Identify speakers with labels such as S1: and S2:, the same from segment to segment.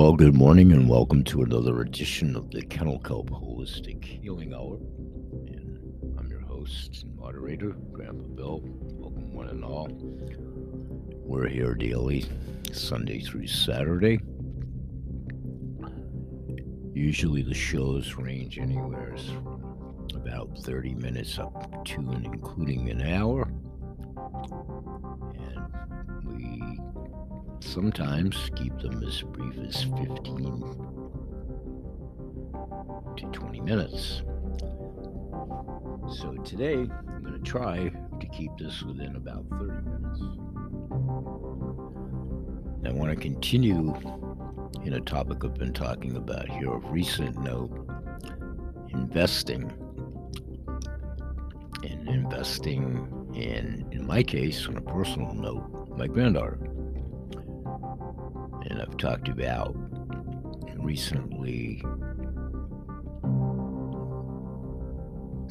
S1: Well, good morning and welcome to another edition of the Kennel Kelp Holistic Healing Hour. And I'm your host and moderator, Grandpa Bill. Welcome, one and all. We're here daily, Sunday through Saturday. Usually the shows range anywhere from about 30 minutes up to and including an hour. Sometimes keep them as brief as 15 to 20 minutes. So today I'm going to try to keep this within about 30 minutes. I want to continue in a topic I've been talking about here of recent note investing. And investing in, in my case, on a personal note, my granddaughter and I've talked about recently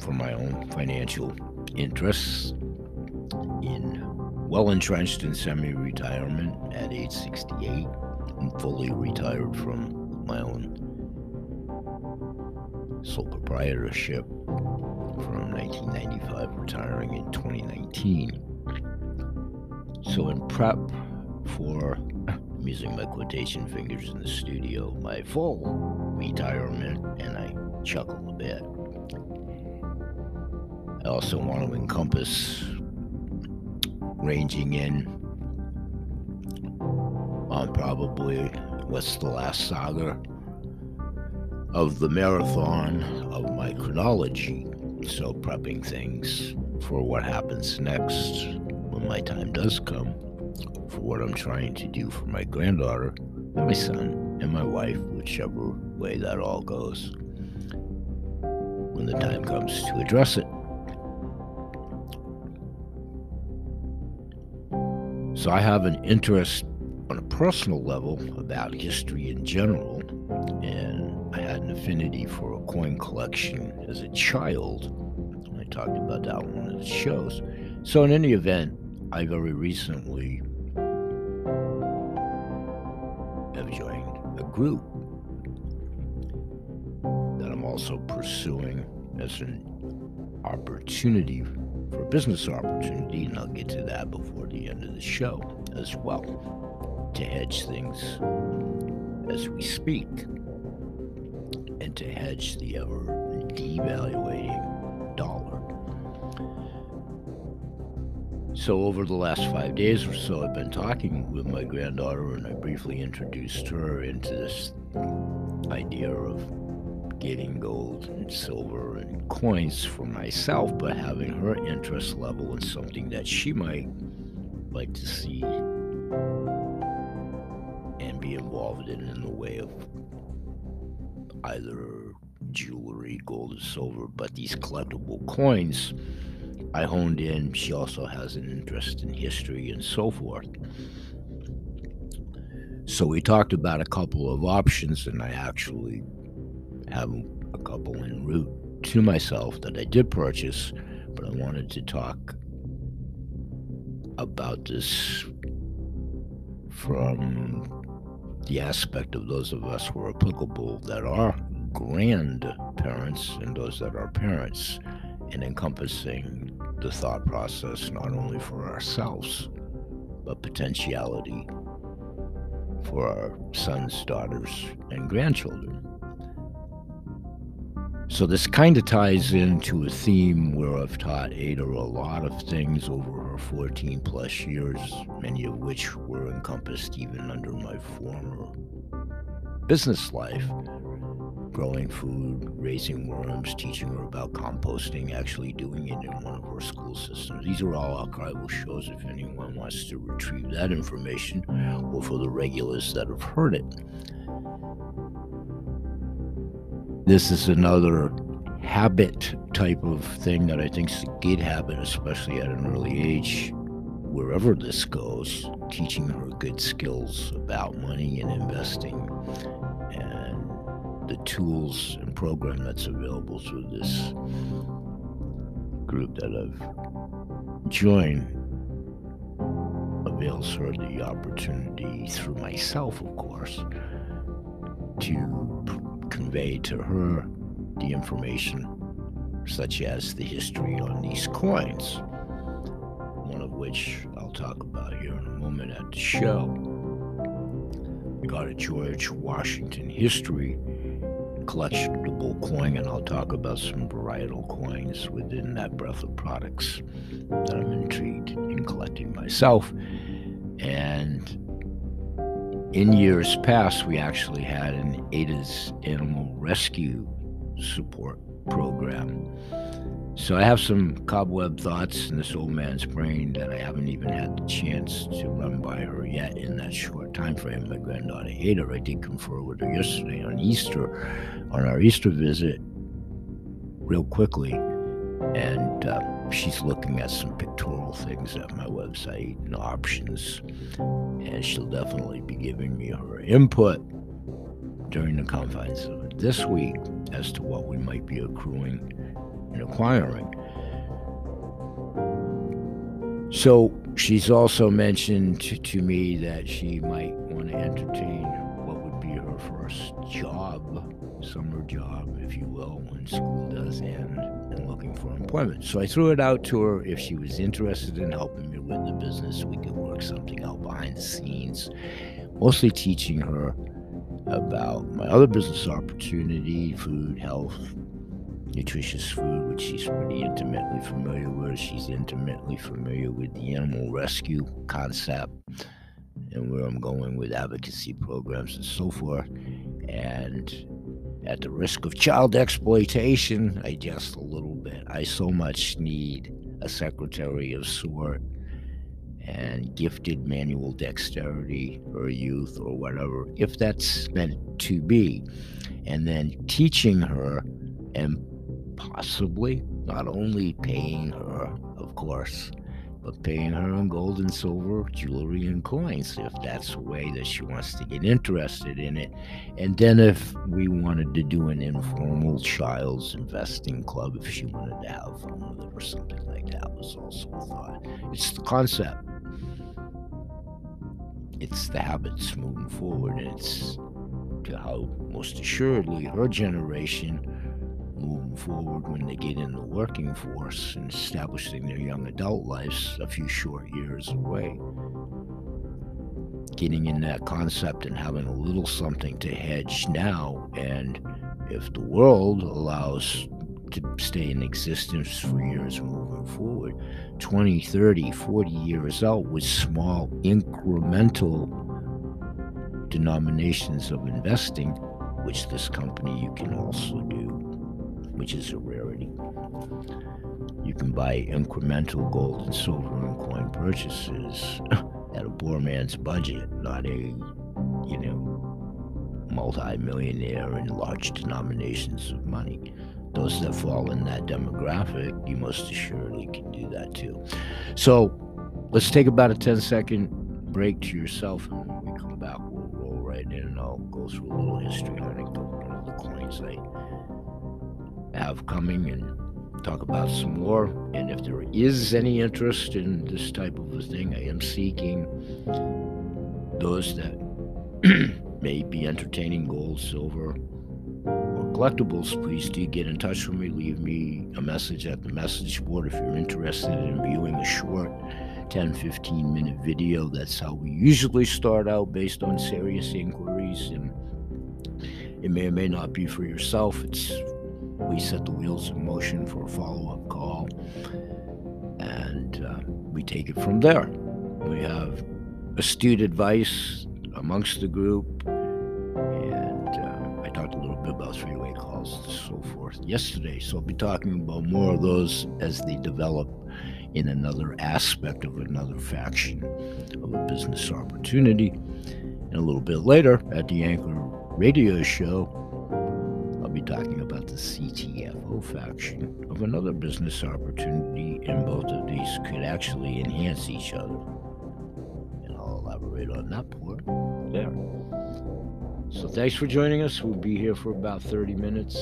S1: for my own financial interests in well entrenched in semi retirement at age 68 and fully retired from my own sole proprietorship from 1995, retiring in 2019. So, in prep for I'm using my quotation fingers in the studio, my full retirement, and I chuckle a bit. I also want to encompass ranging in on probably what's the last saga of the marathon of my chronology. So, prepping things for what happens next when my time does come for what I'm trying to do for my granddaughter, my son, and my wife, whichever way that all goes, when the time comes to address it. So I have an interest on a personal level about history in general, and I had an affinity for a coin collection as a child. I talked about that on one of the shows. So, in any event, I very recently group that I'm also pursuing as an opportunity for business opportunity, and I'll get to that before the end of the show as well, to hedge things as we speak and to hedge the ever devaluating So, over the last five days or so, I've been talking with my granddaughter, and I briefly introduced her into this idea of getting gold and silver and coins for myself, but having her interest level in something that she might like to see and be involved in in the way of either jewelry, gold, or silver, but these collectible coins I honed in. She also has an interest in history and so forth. So we talked about a couple of options, and I actually have a couple en route to myself that I did purchase, but I wanted to talk about this from the aspect of those of us who are applicable that are grandparents and those that are parents, and encompassing the thought process not only for ourselves, but potentiality for our sons, daughters, and grandchildren. So, this kind of ties into a theme where I've taught Ada a lot of things over her 14 plus years, many of which were encompassed even under my former business life growing food, raising worms, teaching her about composting, actually doing it in one of our school systems. These are all archival shows if anyone wants to retrieve that information or for the regulars that have heard it. This is another habit type of thing that I think is a good habit, especially at an early age, wherever this goes, teaching her good skills about money and investing the tools and program that's available through this group that I've joined avails her the opportunity through myself, of course, to convey to her the information such as the history on these coins, one of which I'll talk about here in a moment at the show. Got a George Washington history collectible coin, and I'll talk about some varietal coins within that breadth of products that I'm intrigued in collecting myself. And in years past, we actually had an ADA's Animal Rescue Support Program. So I have some cobweb thoughts in this old man's brain that I haven't even had the chance to run by her yet in that short time frame. My granddaughter Ada, I did confer with her yesterday on Easter, on our Easter visit, real quickly, and uh, she's looking at some pictorial things at my website and options, and she'll definitely be giving me her input during the confines of this week as to what we might be accruing and acquiring. So she's also mentioned to, me that she might want to entertain what would be her first job, summer job, if you will, when school does end and looking for employment. So I threw it out to her if she was interested in helping me with the business, we could work something out behind the scenes, mostly teaching her about my other business opportunity, food, health, nutritious food, which she's pretty intimately familiar with. She's intimately familiar with the animal rescue concept and where I'm going with advocacy programs and so forth. And at the risk of child exploitation, I just a little bit. I so much need a secretary of sort and gifted manual dexterity or youth or whatever, if that's meant to be. And then teaching her and possibly not only paying her, of course, but paying her in gold and silver, jewelry and coins if that's the way that she wants to get interested in it. And then if we wanted to do an informal child's investing club, if she wanted to have fun with it or something like that, was also a thought. It's the concept. It's the habits moving forward. It's to how most assuredly her generation moving forward when they get in the working force and establishing their young adult lives a few short years away. Getting in that concept and having a little something to hedge now, and if the world allows to stay in existence for years moving forward 20 30 40 years out with small incremental denominations of investing which this company you can also do which is a rarity. You can buy incremental gold and silver and coin purchases at a poor man's budget, not a, you know, multi-millionaire in large denominations of money. Those that fall in that demographic, you most assuredly can do that too. So let's take about a 10 second break to yourself and when we come back, we'll roll right in and I'll go through a little history on have coming and talk about some more. And if there is any interest in this type of a thing, I am seeking those that may be entertaining gold, silver, or collectibles. Please do get in touch with me. Leave me a message at the message board if you're interested in viewing a short 10 15 minute video. That's how we usually start out based on serious inquiries. And it may or may not be for yourself. It's we set the wheels in motion for a follow up call, and uh, we take it from there. We have astute advice amongst the group, and uh, I talked a little bit about three way calls and so forth yesterday. So I'll be talking about more of those as they develop in another aspect of another faction of a business opportunity. And a little bit later at the Anchor radio show, I'll be talking about the CTFO faction of another business opportunity, and both of these could actually enhance each other. And I'll elaborate on that part there. So thanks for joining us. We'll be here for about 30 minutes.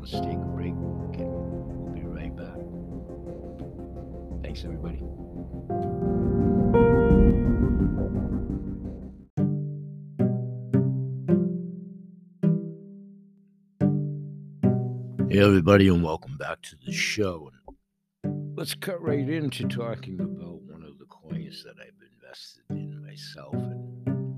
S1: Let's take a break and we'll be right back. Thanks, everybody. Hey, everybody, and welcome back to the show. And let's cut right into talking about one of the coins that I've invested in myself. And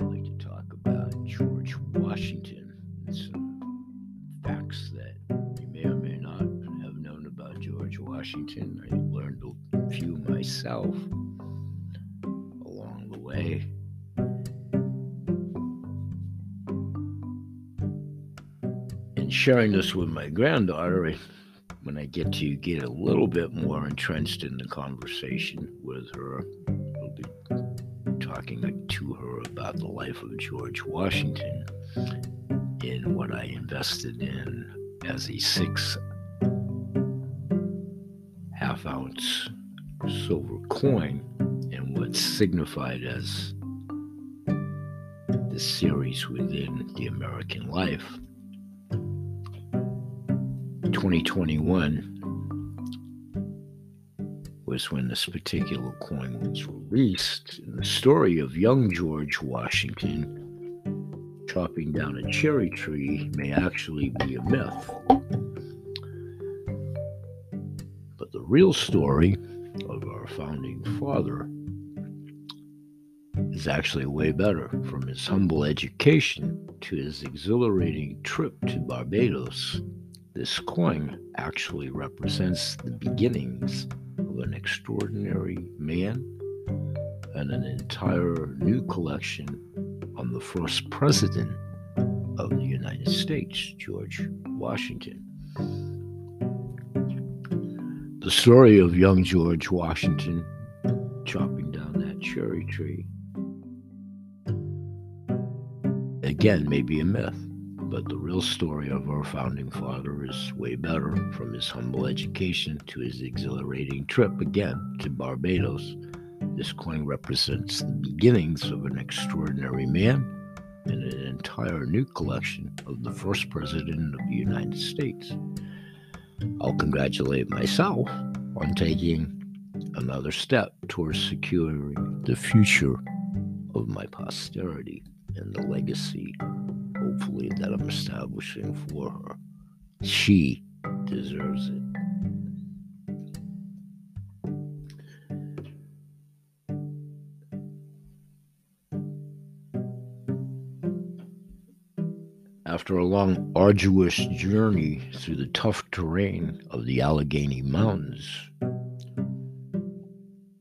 S1: I'd like to talk about George Washington and some facts that you may or may not have known about George Washington. I learned a few myself along the way. And sharing this with my granddaughter, when I get to get a little bit more entrenched in the conversation with her, I'll be talking to her about the life of George Washington and what I invested in as a six half ounce silver coin and what's signified as the series within the American life. 2021 was when this particular coin was released. And the story of young George Washington chopping down a cherry tree may actually be a myth. But the real story of our founding father is actually way better from his humble education to his exhilarating trip to Barbados this coin actually represents the beginnings of an extraordinary man and an entire new collection on the first president of the United States, George Washington. The story of young George Washington chopping down that cherry tree again may be a myth but the real story of our founding father is way better from his humble education to his exhilarating trip again to Barbados. This coin represents the beginnings of an extraordinary man and an entire new collection of the first president of the United States. I'll congratulate myself on taking another step towards securing the future of my posterity and the legacy hopefully, that I'm establishing for her. She deserves it. After a long, arduous journey through the tough terrain of the Allegheny Mountains,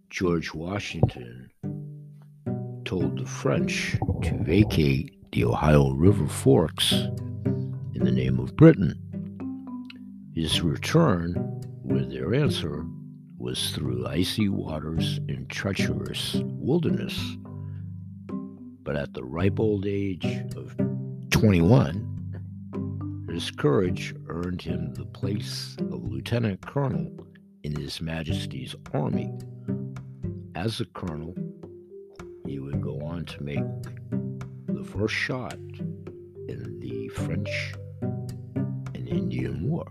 S1: George Washington told the French to vacate the Ohio River forks in the name of Britain. His return with their answer was through icy waters and treacherous wilderness. But at the ripe old age of 21, his courage earned him the place of lieutenant colonel in His Majesty's army. As a colonel, he would go on to make first shot in the French and Indian War.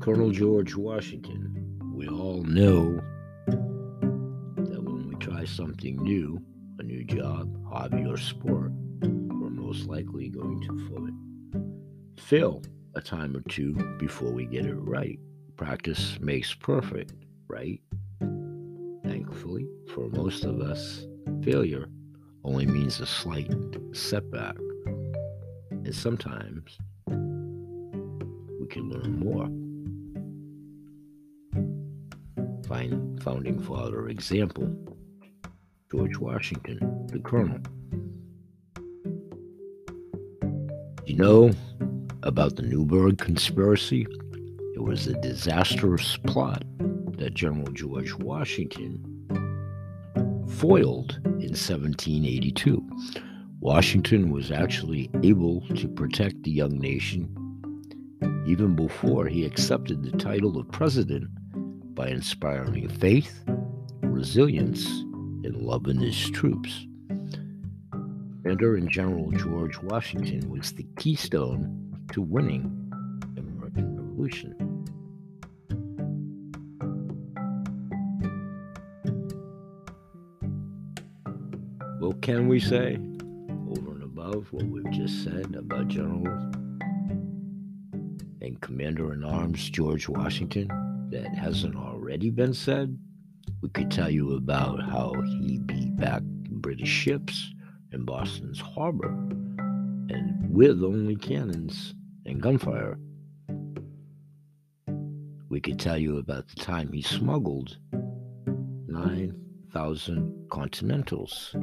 S1: Colonel George Washington, we all know that when we try something new, a new job, hobby, or sport, we're most likely going to fail a time or two before we get it right practice makes perfect, right? Thankfully, for most of us, failure only means a slight setback. And sometimes we can learn more. Find founding father example George Washington, the Colonel. You know about the Newburgh conspiracy? It was a disastrous plot that General George Washington foiled in 1782. Washington was actually able to protect the young nation even before he accepted the title of president by inspiring faith, resilience, and love in his troops. Commander in General George Washington was the keystone to winning the American Revolution. Can we say over and above what we've just said about General and Commander in Arms George Washington that hasn't already been said? We could tell you about how he beat back British ships in Boston's harbor and with only cannons and gunfire. We could tell you about the time he smuggled 9,000 Continentals.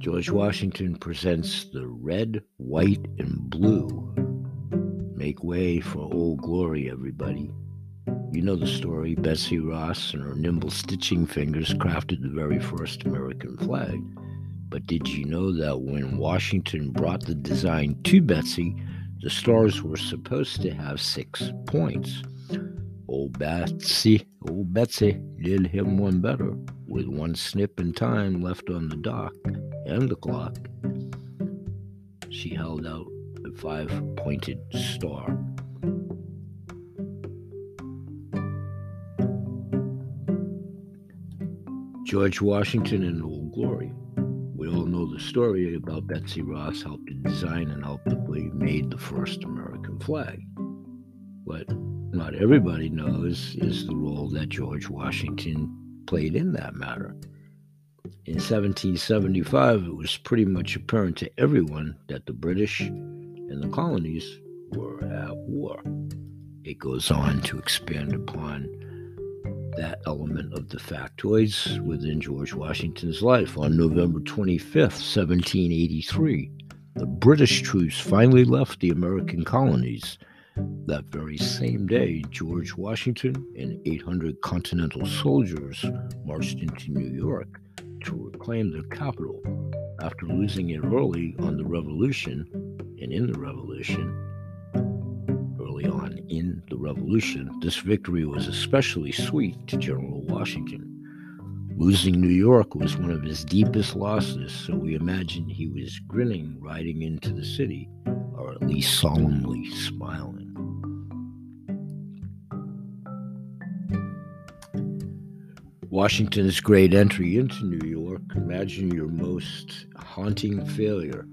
S1: George Washington presents the red, white, and blue. Make way for Old Glory, everybody. You know the story. Betsy Ross and her nimble stitching fingers crafted the very first American flag. But did you know that when Washington brought the design to Betsy, the stars were supposed to have six points? Oh, old Betsy, old oh, Betsy did him one better, with one snip in time left on the dock and the clock. She held out a five pointed star. George Washington in Old Glory. We all know the story about Betsy Ross helped to design and ultimately made the first American flag. What not everybody knows is the role that George Washington played in that matter. In 1775, it was pretty much apparent to everyone that the British and the colonies were at war. It goes on to expand upon that element of the factoids within George Washington's life. On November 25th, 1783, the British troops finally left the American colonies. That very same day, George Washington and 800 Continental soldiers marched into New York to reclaim their capital after losing it early on the Revolution and in the Revolution Early on in the Revolution, this victory was especially sweet to General Washington. Losing New York was one of his deepest losses, so we imagine he was grinning riding into the city, or at least solemnly smiling. Washington's great entry into New York. Imagine your most haunting failure.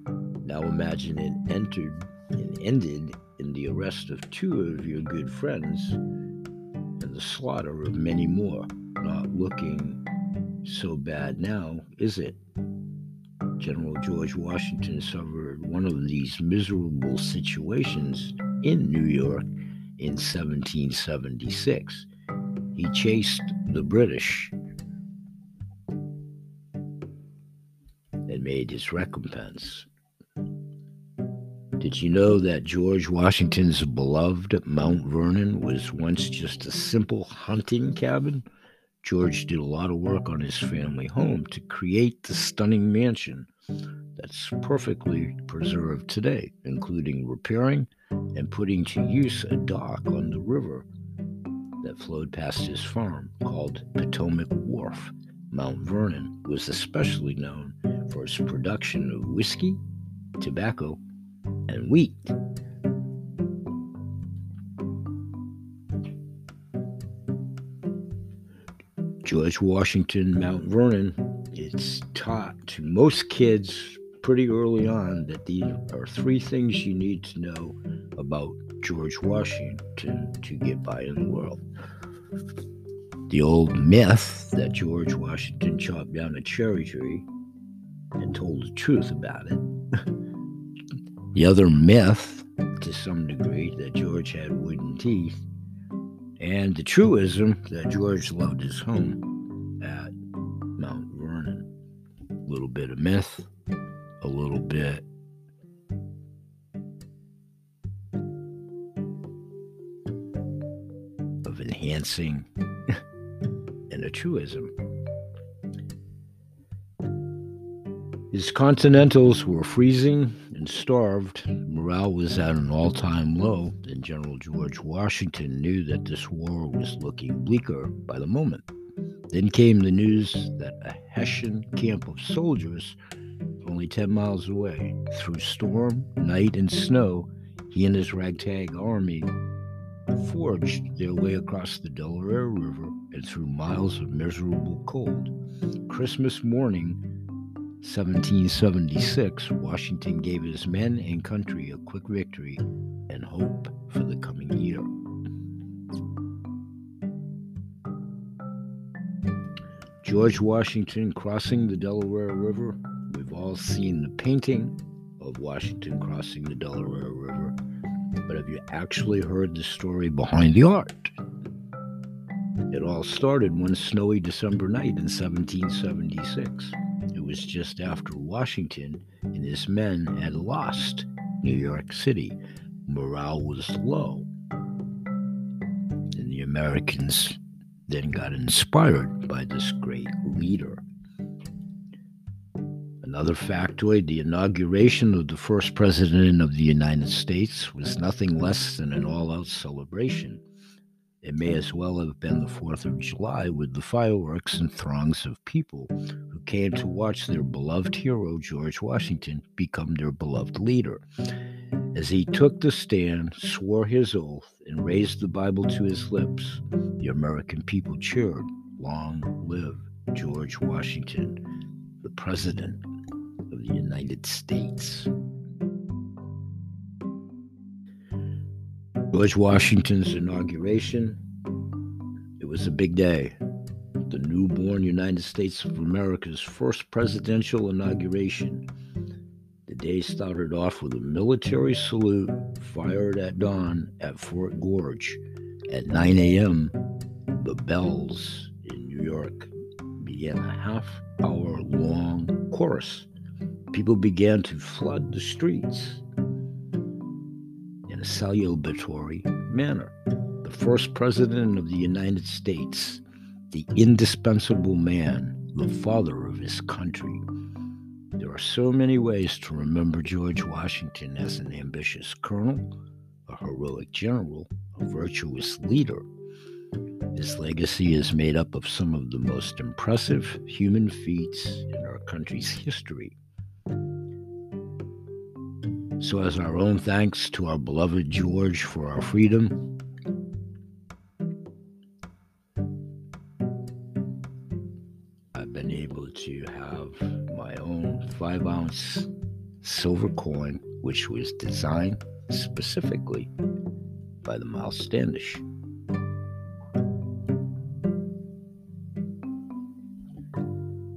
S1: Now imagine it entered and ended in the arrest of two of your good friends and the slaughter of many more. Not looking so bad now, is it? General George Washington suffered one of these miserable situations in New York in 1776. He chased the British and made his recompense. Did you know that George Washington's beloved Mount Vernon was once just a simple hunting cabin? George did a lot of work on his family home to create the stunning mansion that's perfectly preserved today, including repairing and putting to use a dock on the river flowed past his farm called Potomac Wharf. Mount Vernon was especially known for its production of whiskey, tobacco, and wheat. George Washington, Mount Vernon, it's taught to most kids pretty early on that these are three things you need to know about George Washington to get by in the world. The old myth that George Washington chopped down a cherry tree and told the truth about it. The other myth, to some degree, that George had wooden teeth, and the truism that George loved his home at Mount Vernon. A little bit of myth, a little bit and a truism. His continentals were freezing and starved, morale was at an all time low, and General George Washington knew that this war was looking bleaker by the moment. Then came the news that a Hessian camp of soldiers, only 10 miles away, through storm, night, and snow, he and his ragtag army forged their way across the Delaware River and through miles of miserable cold. Christmas morning, 1776, Washington gave his men and country a quick victory and hope for the coming year. George Washington crossing the Delaware River. We've all seen the painting of Washington crossing the Delaware River, but have you actually heard the story behind the art? It all started one snowy December night in 1776. It was just after Washington and his men had lost New York City. Morale was low. And the Americans then got inspired by this great leader. Another factoid the inauguration of the first president of the United States was nothing less than an all out celebration. It may as well have been the 4th of July with the fireworks and throngs of people who came to watch their beloved hero, George Washington, become their beloved leader. As he took the stand, swore his oath, and raised the Bible to his lips, the American people cheered, Long live George Washington, the President the United States. George Washington's inauguration, it was a big day. The newborn United States of America's first presidential inauguration. The day started off with a military salute fired at dawn at Fort George. At 9 a.m., the bells in New York began a half hour long chorus people began to flood the streets in a celebratory manner. The first president of the United States, the indispensable man, the father of his country. There are so many ways to remember George Washington as an ambitious colonel, a heroic general, a virtuous leader. His legacy is made up of some of the most impressive human feats in our country's history. So, as our own thanks to our beloved George for our freedom, I've been able to have my own five ounce silver coin, which was designed specifically by the Miles Standish.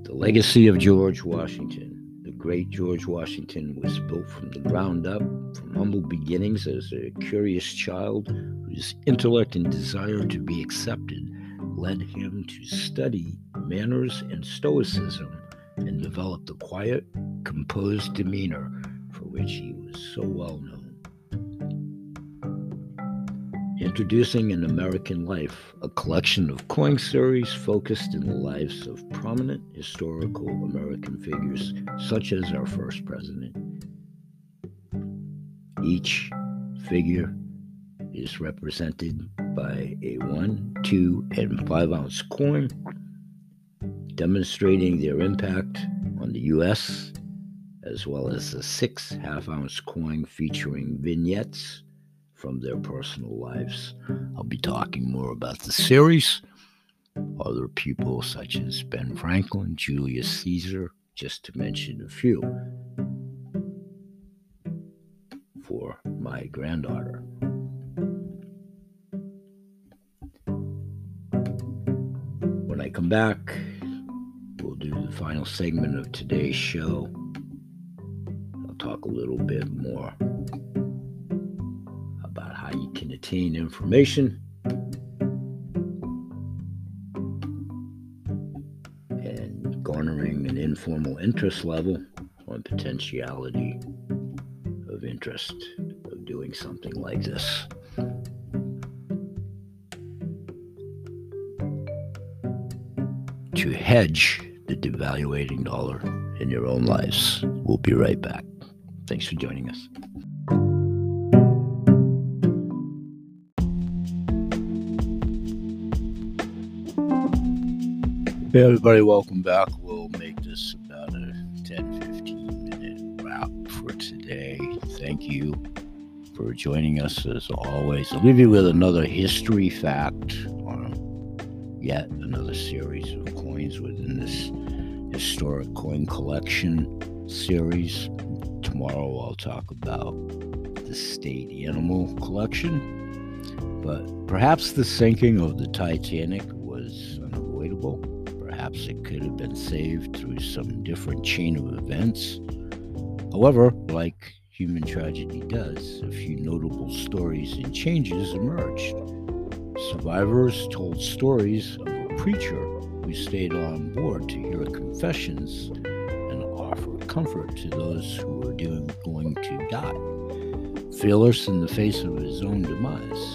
S1: The legacy of George Washington great George Washington was built from the ground up, from humble beginnings as a curious child whose intellect and desire to be accepted led him to study manners and stoicism and develop the quiet, composed demeanor for which he was so well known. Introducing an American Life, a collection of coin series focused in the lives of prominent historical American figures, such as our first president. Each figure is represented by a one, two, and five ounce coin, demonstrating their impact on the U.S., as well as a six half ounce coin featuring vignettes from their personal lives. I'll be talking more about the series, other people such as Ben Franklin, Julius Caesar, just to mention a few, for my granddaughter. When I come back, we'll do the final segment of today's show. I'll talk a little bit more attain information and garnering an informal interest level on potentiality of interest of doing something like this. To hedge the devaluating dollar in your own lives. We'll be right back. Thanks for joining us. Hey everybody, welcome back. We'll make this about a 10 15 minute wrap for today. Thank you for joining us as always. I'll leave you with another history fact on yet another series of coins within this historic coin collection series. Tomorrow I'll talk about the state animal collection. But perhaps the sinking of the Titanic saved through some different chain of events. However, like human tragedy does, a few notable stories and changes emerged. Survivors told stories of a preacher who stayed on board to hear confessions and offer comfort to those who were doing, going to die. Fearless in the face of his own demise,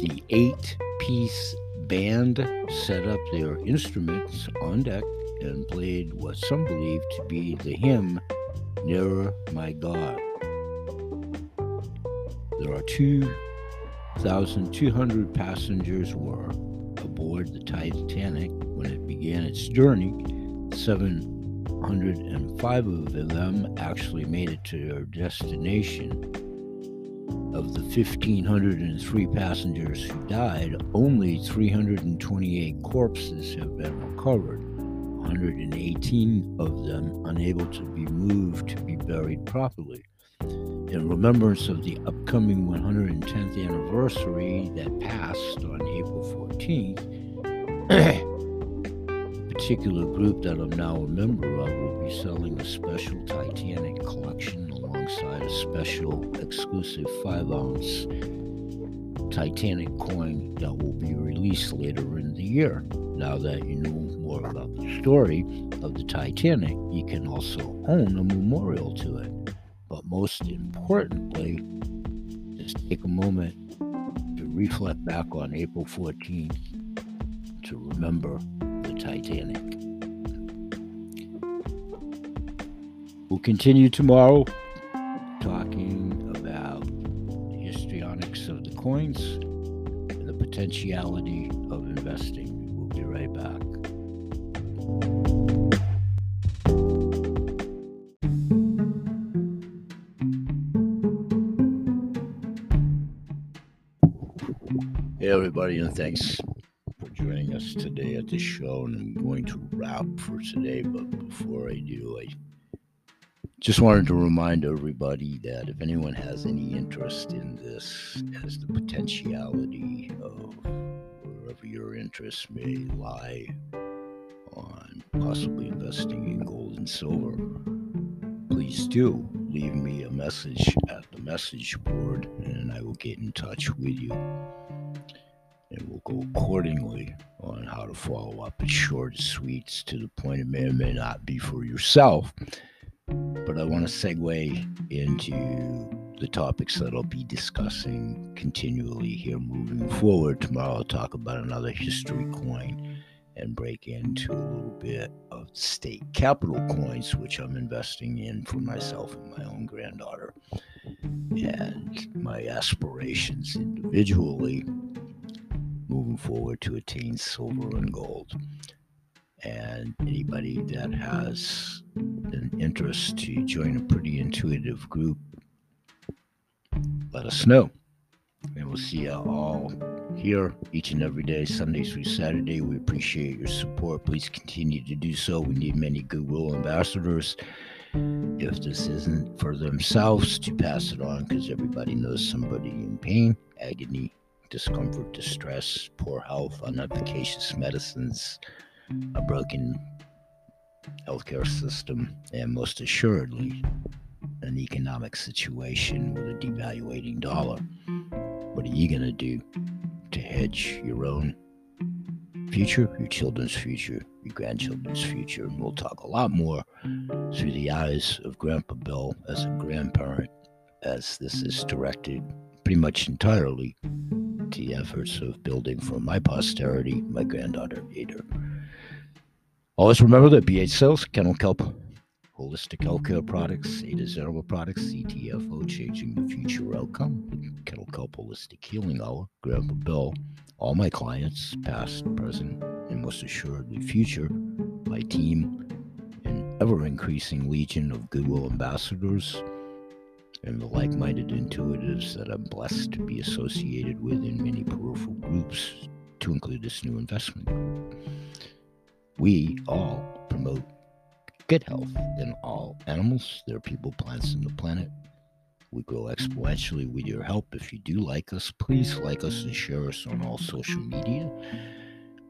S1: the eight piece band set up their instruments on deck and played what some believe to be the hymn Nearer My God. There are 2,200 passengers were aboard the Titanic when it began its journey. 705 of them actually made it to their destination. Of the 1,503 passengers who died, only 328 corpses have been recovered. 118 of them unable to be moved to be buried properly. In remembrance of the upcoming 110th anniversary that passed on April 14th, a particular group that I'm now a member of will be selling a special Titanic collection alongside a special exclusive 5 ounce Titanic coin that will be released later in the year. Now that you know more about the story of the Titanic, you can also own a memorial to it. But most importantly, just take a moment to reflect back on April 14th to remember the Titanic. We'll continue tomorrow and the potentiality of investing. We'll be right back. Hey, everybody, and thanks for joining us today at the show. And I'm going to wrap for today, but before I do, I just wanted to remind everybody that if anyone has any interest in this, as the potentiality of wherever your interests may lie on possibly investing in gold and silver, please do leave me a message at the message board and I will get in touch with you. And we'll go accordingly on how to follow up. It's short sweet to the point it may or may not be for yourself. But I want to segue into the topics that I'll be discussing continually here moving forward. Tomorrow I'll talk about another history coin and break into a little bit of state capital coins, which I'm investing in for myself and my own granddaughter, and my aspirations individually moving forward to attain silver and gold. And anybody that has an interest to join a pretty intuitive group, let us know. And we'll see you all here each and every day, Sunday through Saturday. We appreciate your support. Please continue to do so. We need many goodwill ambassadors. If this isn't for themselves, to pass it on because everybody knows somebody in pain, agony, discomfort, distress, poor health, unefficacious medicines, a broken healthcare system, and most assuredly, an economic situation with a devaluating dollar. What are you going to do to hedge your own future, your children's future, your grandchildren's future? And we'll talk a lot more through the eyes of Grandpa Bill as a grandparent, as this is directed pretty much entirely to the efforts of building for my posterity, my granddaughter Ada. Always remember that BH Sales, Kennel Kelp, Holistic Healthcare Products, Ada Zero Products, CTFO, Changing the Future Outcome, Kennel Kelp Holistic Healing. Hour, Grandpa Bill, all my clients, past, present, and most assuredly future, my team, an ever increasing legion of goodwill ambassadors, and the like minded intuitives that I'm blessed to be associated with in many peripheral groups, to include this new investment. group. We all promote good health in all animals, There are people, plants, and the planet. We grow exponentially with your help. If you do like us, please like us and share us on all social media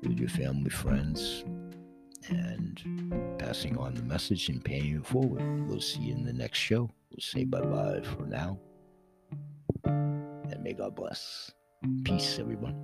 S1: with your family, friends, and passing on the message and paying it forward. We'll see you in the next show. We'll say bye bye for now. And may God bless. Peace, everyone.